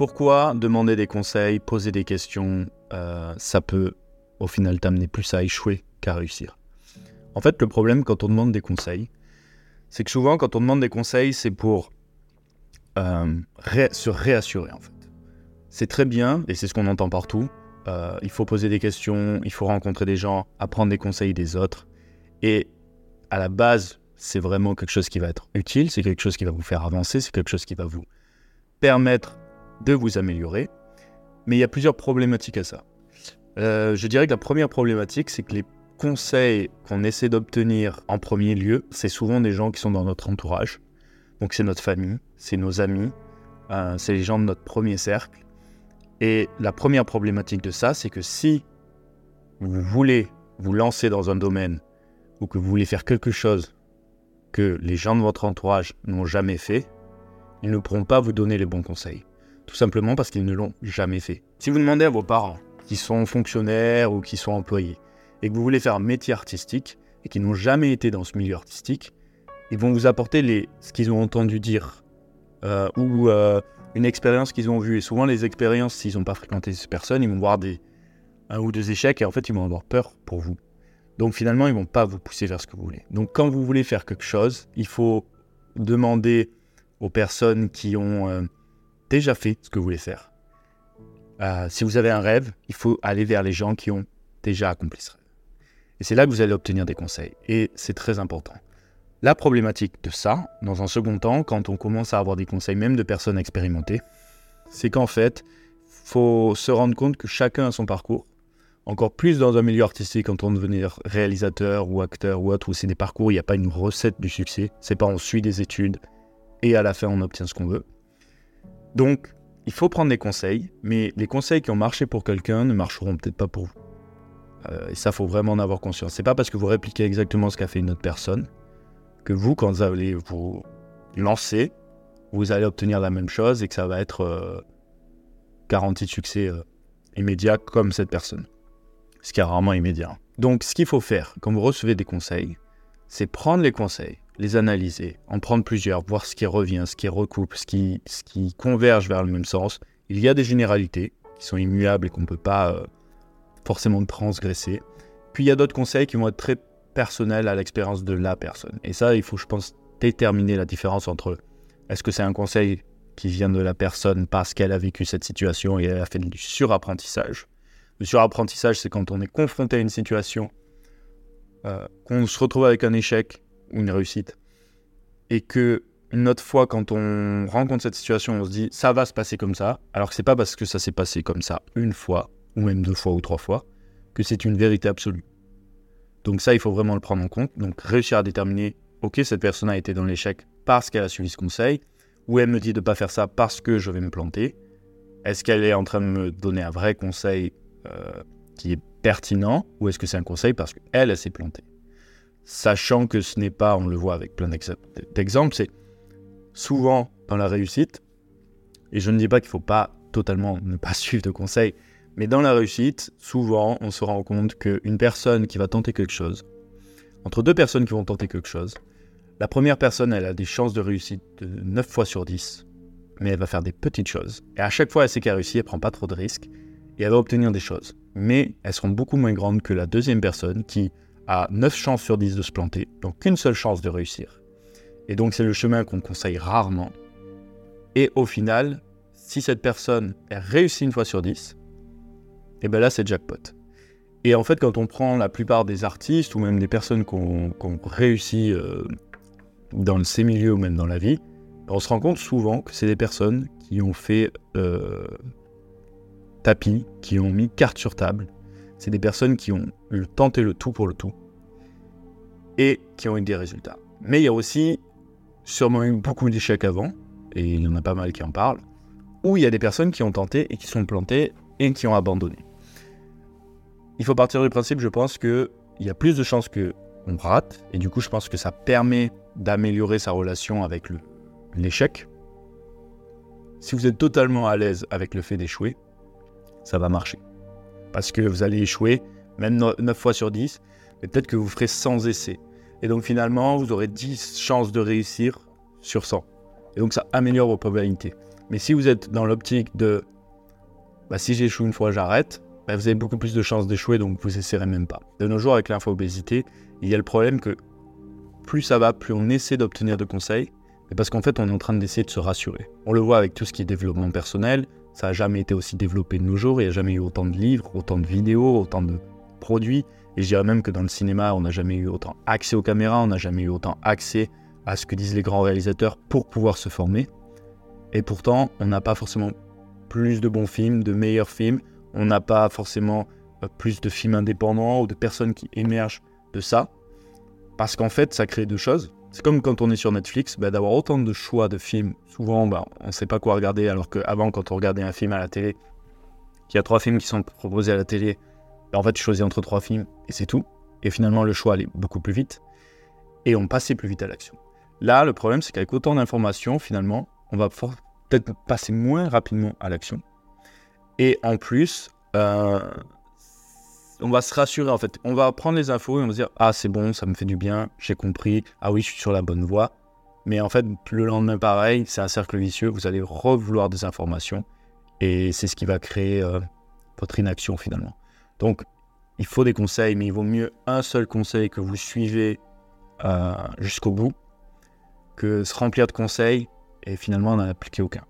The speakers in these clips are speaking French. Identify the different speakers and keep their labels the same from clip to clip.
Speaker 1: Pourquoi demander des conseils, poser des questions, euh, ça peut au final t'amener plus à échouer qu'à réussir En fait, le problème quand on demande des conseils, c'est que souvent quand on demande des conseils, c'est pour euh, se réassurer en fait. C'est très bien, et c'est ce qu'on entend partout, euh, il faut poser des questions, il faut rencontrer des gens, apprendre des conseils des autres. Et à la base, c'est vraiment quelque chose qui va être utile, c'est quelque chose qui va vous faire avancer, c'est quelque chose qui va vous permettre de vous améliorer. Mais il y a plusieurs problématiques à ça. Euh, je dirais que la première problématique, c'est que les conseils qu'on essaie d'obtenir en premier lieu, c'est souvent des gens qui sont dans notre entourage. Donc c'est notre famille, c'est nos amis, euh, c'est les gens de notre premier cercle. Et la première problématique de ça, c'est que si vous voulez vous lancer dans un domaine ou que vous voulez faire quelque chose que les gens de votre entourage n'ont jamais fait, ils ne pourront pas vous donner les bons conseils. Tout simplement parce qu'ils ne l'ont jamais fait. Si vous demandez à vos parents, qui sont fonctionnaires ou qui sont employés, et que vous voulez faire un métier artistique, et qui n'ont jamais été dans ce milieu artistique, ils vont vous apporter les, ce qu'ils ont entendu dire, euh, ou euh, une expérience qu'ils ont vue. Et souvent, les expériences, s'ils n'ont pas fréquenté ces personnes, ils vont voir des, un ou deux échecs, et en fait, ils vont avoir peur pour vous. Donc finalement, ils ne vont pas vous pousser vers ce que vous voulez. Donc quand vous voulez faire quelque chose, il faut demander aux personnes qui ont euh, déjà fait ce que vous voulez faire. Euh, si vous avez un rêve, il faut aller vers les gens qui ont déjà accompli ce rêve. Et c'est là que vous allez obtenir des conseils. Et c'est très important. La problématique de ça, dans un second temps, quand on commence à avoir des conseils même de personnes expérimentées, c'est qu'en fait, faut se rendre compte que chacun a son parcours. Encore plus dans un milieu artistique, quand on devenir réalisateur ou acteur ou autre, où c'est des parcours, il n'y a pas une recette du succès. C'est pas on suit des études et à la fin on obtient ce qu'on veut. Donc, il faut prendre des conseils, mais les conseils qui ont marché pour quelqu'un ne marcheront peut-être pas pour vous. Euh, et ça, faut vraiment en avoir conscience. C'est pas parce que vous répliquez exactement ce qu'a fait une autre personne que vous, quand vous allez vous lancer, vous allez obtenir la même chose et que ça va être euh, garantie de succès euh, immédiat comme cette personne. Ce qui est rarement immédiat. Donc, ce qu'il faut faire quand vous recevez des conseils, c'est prendre les conseils, les analyser, en prendre plusieurs, voir ce qui revient, ce qui recoupe, ce qui, ce qui converge vers le même sens. Il y a des généralités qui sont immuables et qu'on ne peut pas euh, forcément transgresser. Puis il y a d'autres conseils qui vont être très personnels à l'expérience de la personne. Et ça, il faut, je pense, déterminer la différence entre est-ce que c'est un conseil qui vient de la personne parce qu'elle a vécu cette situation et elle a fait du surapprentissage? Le surapprentissage, c'est quand on est confronté à une situation, euh, qu'on se retrouve avec un échec une réussite. Et que une autre fois, quand on rencontre cette situation, on se dit ça va se passer comme ça, alors que c'est pas parce que ça s'est passé comme ça une fois, ou même deux fois ou trois fois, que c'est une vérité absolue. Donc ça, il faut vraiment le prendre en compte. Donc réussir à déterminer, ok, cette personne a été dans l'échec parce qu'elle a suivi ce conseil, ou elle me dit de ne pas faire ça parce que je vais me planter. Est-ce qu'elle est en train de me donner un vrai conseil euh, qui est pertinent, ou est-ce que c'est un conseil parce qu'elle, elle s'est plantée? Sachant que ce n'est pas, on le voit avec plein d'exemples, c'est souvent dans la réussite, et je ne dis pas qu'il ne faut pas totalement ne pas suivre de conseils, mais dans la réussite, souvent, on se rend compte qu'une personne qui va tenter quelque chose, entre deux personnes qui vont tenter quelque chose, la première personne, elle a des chances de réussite de 9 fois sur 10, mais elle va faire des petites choses. Et à chaque fois, elle sait qu'elle réussit, elle prend pas trop de risques, et elle va obtenir des choses. Mais elles seront beaucoup moins grandes que la deuxième personne qui, a 9 chances sur 10 de se planter, donc qu'une seule chance de réussir. Et donc c'est le chemin qu'on conseille rarement. Et au final, si cette personne réussit une fois sur 10, et bien là c'est jackpot. Et en fait quand on prend la plupart des artistes ou même des personnes qui ont réussi euh, dans ces milieux ou même dans la vie, on se rend compte souvent que c'est des personnes qui ont fait euh, tapis, qui ont mis carte sur table, c'est des personnes qui ont tenté le tout pour le tout et qui ont eu des résultats. Mais il y a aussi sûrement eu beaucoup d'échecs avant, et il y en a pas mal qui en parlent, où il y a des personnes qui ont tenté et qui sont plantées et qui ont abandonné. Il faut partir du principe, je pense, qu'il y a plus de chances qu'on rate, et du coup, je pense que ça permet d'améliorer sa relation avec l'échec. Si vous êtes totalement à l'aise avec le fait d'échouer, ça va marcher parce que vous allez échouer, même 9 fois sur 10, mais peut-être que vous ferez 100 essais. Et donc finalement, vous aurez 10 chances de réussir sur 100. Et donc ça améliore vos probabilités. Mais si vous êtes dans l'optique de bah, si j'échoue une fois, j'arrête, bah, vous avez beaucoup plus de chances d'échouer, donc vous essaierez même pas. De nos jours, avec l'info-obésité, il y a le problème que plus ça va, plus on essaie d'obtenir de conseils, mais parce qu'en fait, on est en train d'essayer de se rassurer. On le voit avec tout ce qui est développement personnel, ça n'a jamais été aussi développé de nos jours, il n'y a jamais eu autant de livres, autant de vidéos, autant de produits, et je dirais même que dans le cinéma, on n'a jamais eu autant accès aux caméras, on n'a jamais eu autant accès à ce que disent les grands réalisateurs pour pouvoir se former. Et pourtant, on n'a pas forcément plus de bons films, de meilleurs films, on n'a pas forcément euh, plus de films indépendants ou de personnes qui émergent de ça. Parce qu'en fait, ça crée deux choses. C'est comme quand on est sur Netflix, bah, d'avoir autant de choix de films. Souvent, bah, on ne sait pas quoi regarder, alors qu'avant, quand on regardait un film à la télé, qu'il y a trois films qui sont proposés à la télé, en fait, tu choisis entre trois films et c'est tout. Et finalement, le choix allait beaucoup plus vite. Et on passait plus vite à l'action. Là, le problème, c'est qu'avec autant d'informations, finalement, on va peut-être passer moins rapidement à l'action. Et en plus, euh, on va se rassurer en fait. On va prendre les infos et on va se dire Ah, c'est bon, ça me fait du bien, j'ai compris, ah oui, je suis sur la bonne voie. Mais en fait, le lendemain, pareil, c'est un cercle vicieux. Vous allez revouloir des informations et c'est ce qui va créer euh, votre inaction finalement. Donc, il faut des conseils, mais il vaut mieux un seul conseil que vous suivez euh, jusqu'au bout que se remplir de conseils et finalement n'en appliquer aucun.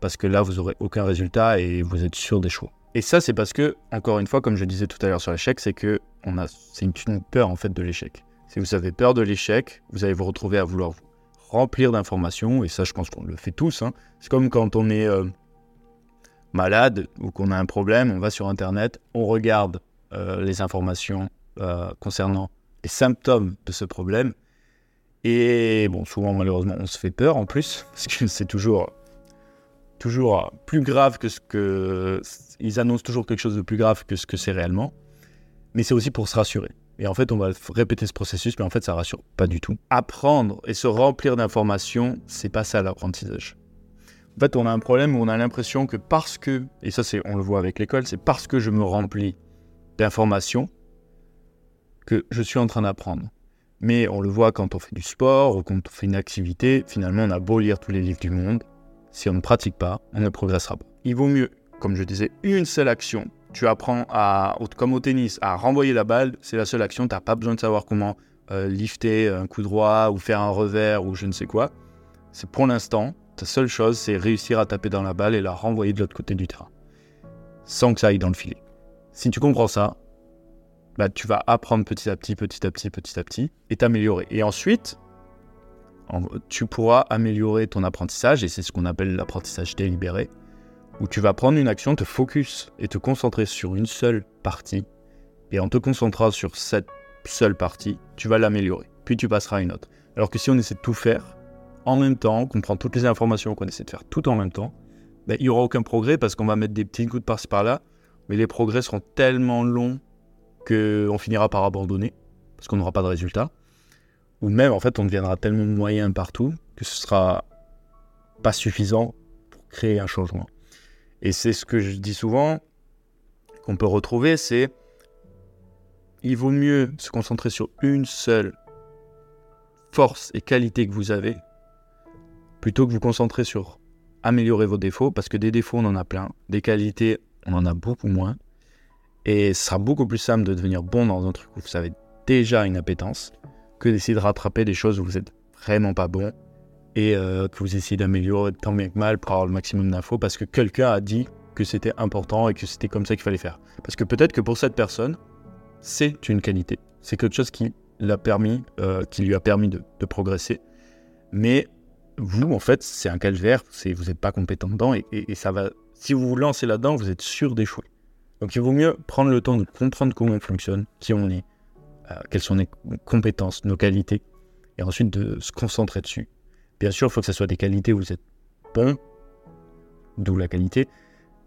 Speaker 1: Parce que là, vous n'aurez aucun résultat et vous êtes sûr des choix. Et ça, c'est parce que, encore une fois, comme je disais tout à l'heure sur l'échec, c'est que on a, c'est une, peur en fait de l'échec. Si vous avez peur de l'échec, vous allez vous retrouver à vouloir vous remplir d'informations, et ça, je pense qu'on le fait tous. Hein. C'est comme quand on est euh, malade ou qu'on a un problème, on va sur Internet, on regarde euh, les informations euh, concernant les symptômes de ce problème, et bon, souvent, malheureusement, on se fait peur en plus, parce que c'est toujours toujours plus grave que ce que. Ils annoncent toujours quelque chose de plus grave que ce que c'est réellement. Mais c'est aussi pour se rassurer. Et en fait, on va répéter ce processus, mais en fait, ça rassure pas du tout. Apprendre et se remplir d'informations, c'est pas ça l'apprentissage. En fait, on a un problème où on a l'impression que parce que, et ça, c'est, on le voit avec l'école, c'est parce que je me remplis d'informations que je suis en train d'apprendre. Mais on le voit quand on fait du sport ou quand on fait une activité, finalement, on a beau lire tous les livres du monde, si on ne pratique pas, on ne progressera pas. Il vaut mieux, comme je disais, une seule action. Tu apprends à, comme au tennis, à renvoyer la balle, c'est la seule action. Tu n'as pas besoin de savoir comment euh, lifter un coup droit ou faire un revers ou je ne sais quoi. C'est pour l'instant, ta seule chose, c'est réussir à taper dans la balle et la renvoyer de l'autre côté du terrain, sans que ça aille dans le filet. Si tu comprends ça, bah, tu vas apprendre petit à petit, petit à petit, petit à petit, et t'améliorer. Et ensuite, tu pourras améliorer ton apprentissage, et c'est ce qu'on appelle l'apprentissage délibéré, où tu vas prendre une action, te focus et te concentrer sur une seule partie, et en te concentrant sur cette seule partie, tu vas l'améliorer, puis tu passeras à une autre. Alors que si on essaie de tout faire en même temps, qu'on prend toutes les informations, qu'on essaie de faire tout en même temps, ben, il n'y aura aucun progrès parce qu'on va mettre des petits coups de par-ci par-là, mais les progrès seront tellement longs qu'on finira par abandonner, parce qu'on n'aura pas de résultat ou même en fait on deviendra tellement moyen partout que ce sera pas suffisant pour créer un changement. Et c'est ce que je dis souvent, qu'on peut retrouver, c'est il vaut mieux se concentrer sur une seule force et qualité que vous avez, plutôt que vous concentrer sur améliorer vos défauts, parce que des défauts on en a plein, des qualités on en a beaucoup moins, et ce sera beaucoup plus simple de devenir bon dans un truc où vous avez déjà une appétence, que d'essayer de rattraper des choses où vous êtes vraiment pas bon et euh, que vous essayez d'améliorer tant bien que mal pour avoir le maximum d'infos parce que quelqu'un a dit que c'était important et que c'était comme ça qu'il fallait faire. Parce que peut-être que pour cette personne, c'est une qualité. C'est quelque chose qui l'a permis, euh, qui lui a permis de, progresser. Mais vous, en fait, c'est un calvaire. Vous n'êtes pas compétent dedans et, et, ça va. Si vous vous lancez là-dedans, vous êtes sûr d'échouer. Donc il vaut mieux prendre le temps de comprendre comment on fonctionne, qui on est, euh, quelles sont nos compétences, nos qualités, et ensuite de se concentrer dessus. Bien sûr, il faut que ce soit des qualités où vous êtes bon, d'où la qualité.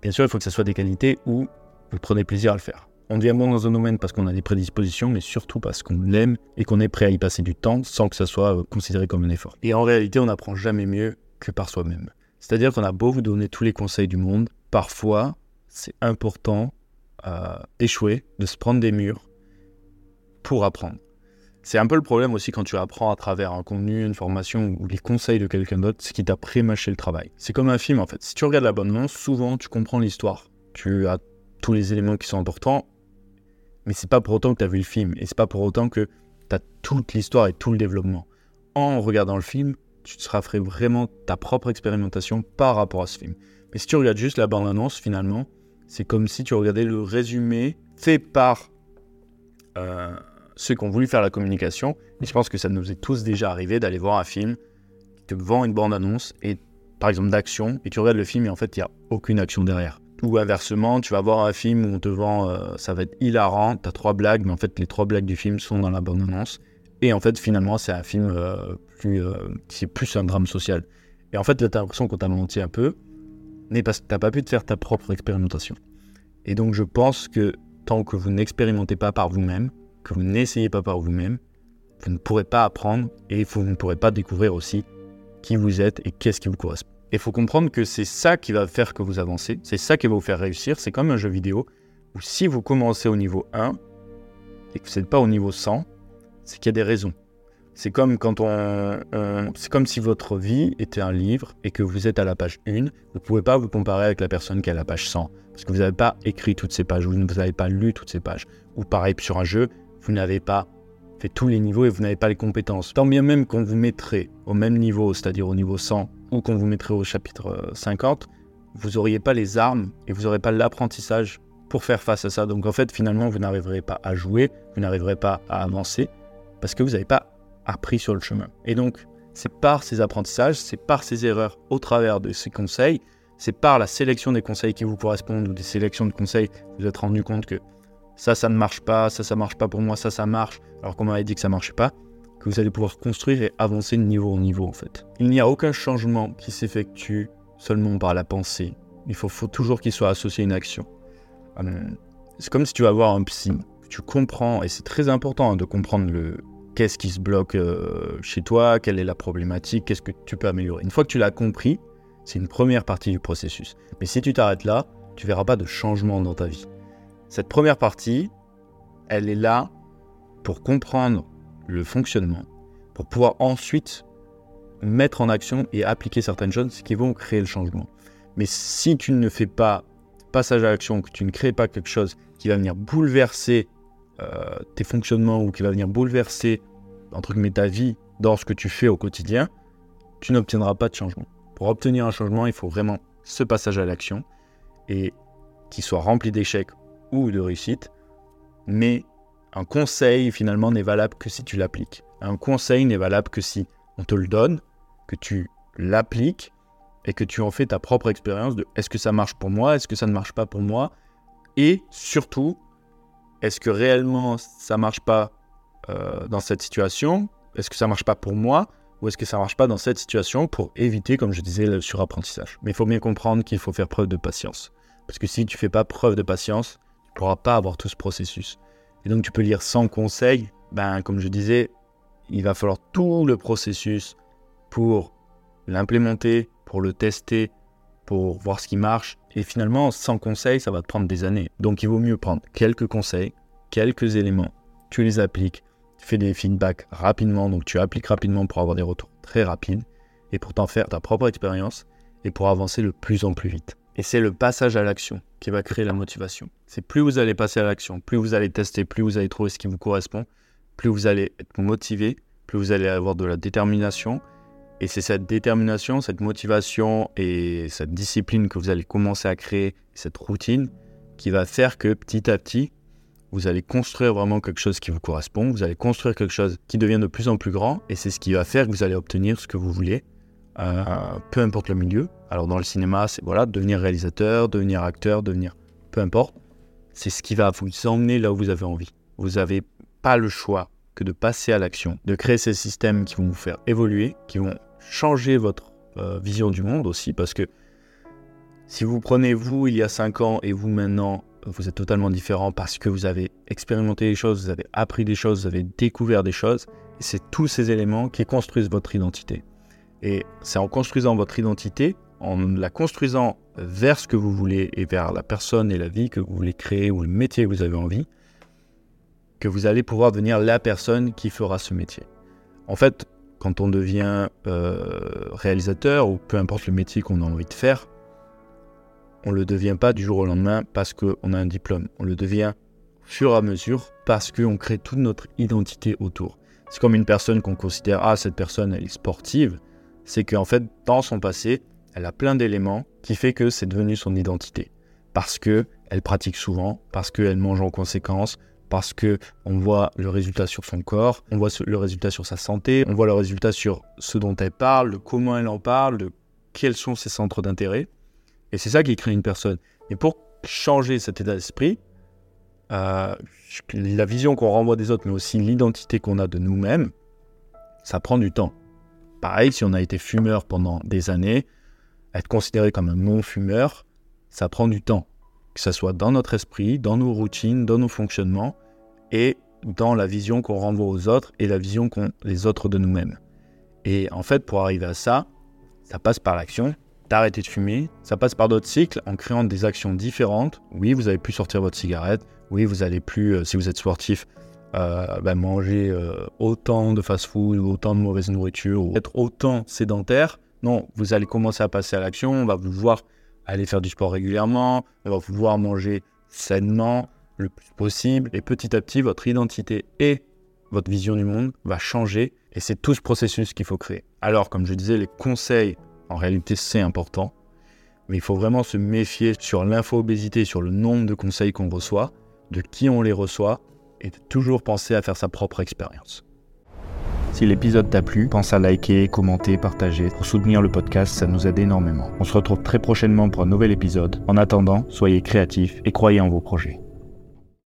Speaker 1: Bien sûr, il faut que ce soit des qualités où vous prenez plaisir à le faire. On devient bon dans un domaine parce qu'on a des prédispositions, mais surtout parce qu'on l'aime et qu'on est prêt à y passer du temps sans que ça soit euh, considéré comme un effort. Et en réalité, on n'apprend jamais mieux que par soi-même. C'est-à-dire qu'on a beau vous donner tous les conseils du monde, parfois, c'est important euh, d'échouer, de se prendre des murs, pour apprendre. C'est un peu le problème aussi quand tu apprends à travers un contenu, une formation ou les conseils de quelqu'un d'autre, c'est qui t'a pré-mâché le travail. C'est comme un film en fait. Si tu regardes l'abonnement, souvent tu comprends l'histoire. Tu as tous les éléments qui sont importants, mais c'est pas pour autant que tu as vu le film et c'est pas pour autant que tu as toute l'histoire et tout le développement. En regardant le film, tu te seras fait vraiment ta propre expérimentation par rapport à ce film. Mais si tu regardes juste la bande-annonce, finalement, c'est comme si tu regardais le résumé fait par euh, ceux qui ont voulu faire la communication. Et je pense que ça nous est tous déjà arrivé d'aller voir un film qui te vend une bande-annonce et par exemple d'action, et tu regardes le film et en fait il n'y a aucune action derrière. Ou inversement, tu vas voir un film où on te vend, euh, ça va être hilarant, tu as trois blagues, mais en fait les trois blagues du film sont dans la bande-annonce. Et en fait finalement c'est un film euh, plus, qui est plus un drame social. Et en fait là tu as l'impression qu'on t'a menti un peu, mais parce que tu n'as pas pu te faire ta propre expérimentation. Et donc je pense que tant que vous n'expérimentez pas par vous-même, que vous n'essayez pas par vous-même, vous ne pourrez pas apprendre et vous ne pourrez pas découvrir aussi qui vous êtes et qu'est-ce qui vous correspond. Et il faut comprendre que c'est ça qui va faire que vous avancez, c'est ça qui va vous faire réussir. C'est comme un jeu vidéo où si vous commencez au niveau 1 et que vous n'êtes pas au niveau 100, c'est qu'il y a des raisons. C'est comme quand on, c'est comme si votre vie était un livre et que vous êtes à la page 1, vous ne pouvez pas vous comparer avec la personne qui est à la page 100 parce que vous n'avez pas écrit toutes ces pages, vous n'avez pas lu toutes ces pages. Ou pareil sur un jeu, vous n'avez pas fait tous les niveaux et vous n'avez pas les compétences. Tant bien même qu'on vous mettrait au même niveau, c'est-à-dire au niveau 100 ou qu'on vous mettrait au chapitre 50, euh, vous n'auriez pas les armes et vous n'aurez pas l'apprentissage pour faire face à ça. Donc en fait, finalement, vous n'arriverez pas à jouer, vous n'arriverez pas à avancer parce que vous n'avez pas appris sur le chemin. Et donc, c'est par ces apprentissages, c'est par ces erreurs au travers de ces conseils, c'est par la sélection des conseils qui vous correspondent ou des sélections de conseils, vous vous êtes rendu compte que ça, ça ne marche pas, ça, ça marche pas pour moi, ça, ça marche, alors qu'on m'avait dit que ça marchait pas, que vous allez pouvoir construire et avancer de niveau en niveau en fait. Il n'y a aucun changement qui s'effectue seulement par la pensée. Il faut, toujours qu'il soit associé à une action. Hum, c'est comme si tu vas voir un psy. Tu comprends, et c'est très important hein, de comprendre le, qu'est-ce qui se bloque euh, chez toi, quelle est la problématique, qu'est-ce que tu peux améliorer. Une fois que tu l'as compris, c'est une première partie du processus. Mais si tu t'arrêtes là, tu verras pas de changement dans ta vie. Cette première partie, elle est là pour comprendre le fonctionnement, pour pouvoir ensuite mettre en action et appliquer certaines choses qui vont créer le changement. Mais si tu ne fais pas passage à l'action, que tu ne crées pas quelque chose qui va venir bouleverser euh, tes fonctionnements ou qui va venir bouleverser entre guillemets ta vie dans ce que tu fais au quotidien, tu n'obtiendras pas de changement. Pour obtenir un changement, il faut vraiment ce passage à l'action et qu'il soit rempli d'échecs ou de réussites. Mais un conseil finalement n'est valable que si tu l'appliques. Un conseil n'est valable que si on te le donne, que tu l'appliques et que tu en fais ta propre expérience de est-ce que ça marche pour moi, est-ce que ça ne marche pas pour moi, et surtout est-ce que réellement ça marche pas euh, dans cette situation Est-ce que ça marche pas pour moi Ou est-ce que ça marche pas dans cette situation pour éviter, comme je disais, le surapprentissage Mais il faut bien comprendre qu'il faut faire preuve de patience. Parce que si tu fais pas preuve de patience, tu pourras pas avoir tout ce processus. Et donc tu peux lire sans conseil, ben comme je disais, il va falloir tout le processus pour l'implémenter, pour le tester, pour voir ce qui marche. Et finalement, sans conseil, ça va te prendre des années. Donc il vaut mieux prendre quelques conseils, quelques éléments, tu les appliques, tu fais des feedbacks rapidement, donc tu appliques rapidement pour avoir des retours très rapides et pour t'en faire ta propre expérience et pour avancer le plus en plus vite. Et c'est le passage à l'action qui va créer la motivation. C'est plus vous allez passer à l'action, plus vous allez tester, plus vous allez trouver ce qui vous correspond, plus vous allez être motivé, plus vous allez avoir de la détermination et c'est cette détermination, cette motivation et cette discipline que vous allez commencer à créer, cette routine, qui va faire que petit à petit, vous allez construire vraiment quelque chose qui vous correspond, vous allez construire quelque chose qui devient de plus en plus grand, et c'est ce qui va faire que vous allez obtenir ce que vous voulez, peu importe le milieu. Alors dans le cinéma, c'est voilà, devenir réalisateur, devenir acteur, devenir... Peu importe. C'est ce qui va vous emmener là où vous avez envie. Vous n'avez pas le choix que de passer à l'action, de créer ces systèmes qui vont vous faire évoluer, qui vont changer votre euh, vision du monde aussi, parce que si vous prenez vous il y a 5 ans et vous maintenant, vous êtes totalement différent parce que vous avez expérimenté des choses, vous avez appris des choses, vous avez découvert des choses, et c'est tous ces éléments qui construisent votre identité. Et c'est en construisant votre identité, en la construisant vers ce que vous voulez et vers la personne et la vie que vous voulez créer ou le métier que vous avez envie, que vous allez pouvoir devenir la personne qui fera ce métier. En fait, quand on devient euh, réalisateur ou peu importe le métier qu'on a envie de faire, on ne le devient pas du jour au lendemain parce qu'on a un diplôme. On le devient au fur et à mesure parce qu'on crée toute notre identité autour. C'est comme une personne qu'on considère, ah, cette personne, elle est sportive. C'est qu'en fait, dans son passé, elle a plein d'éléments qui fait que c'est devenu son identité. Parce que elle pratique souvent, parce qu'elle mange en conséquence, parce que on voit le résultat sur son corps, on voit le résultat sur sa santé, on voit le résultat sur ce dont elle parle, de comment elle en parle, de quels sont ses centres d'intérêt. Et c'est ça qui crée une personne. Et pour changer cet état d'esprit, euh, la vision qu'on renvoie des autres, mais aussi l'identité qu'on a de nous-mêmes, ça prend du temps. Pareil, si on a été fumeur pendant des années, être considéré comme un non-fumeur, ça prend du temps. Que ce soit dans notre esprit, dans nos routines, dans nos fonctionnements, et dans la vision qu'on renvoie aux autres et la vision qu'ont les autres de nous-mêmes. Et en fait, pour arriver à ça, ça passe par l'action, d'arrêter de fumer, ça passe par d'autres cycles en créant des actions différentes. Oui, vous avez pu sortir votre cigarette, oui, vous allez plus, euh, si vous êtes sportif, euh, ben, manger euh, autant de fast-food ou autant de mauvaise nourriture ou être autant sédentaire. Non, vous allez commencer à passer à l'action, on va vous voir aller faire du sport régulièrement, on va vous voir manger sainement le plus possible et petit à petit votre identité et votre vision du monde va changer et c'est tout ce processus qu'il faut créer. Alors comme je disais, les conseils, en réalité c'est important, mais il faut vraiment se méfier sur l'info-obésité, sur le nombre de conseils qu'on reçoit de qui on les reçoit et de toujours penser à faire sa propre expérience. Si l'épisode t'a plu, pense à liker, commenter, partager. Pour soutenir le podcast, ça nous aide énormément. On se retrouve très prochainement pour un nouvel épisode. En attendant, soyez créatifs et croyez en vos projets.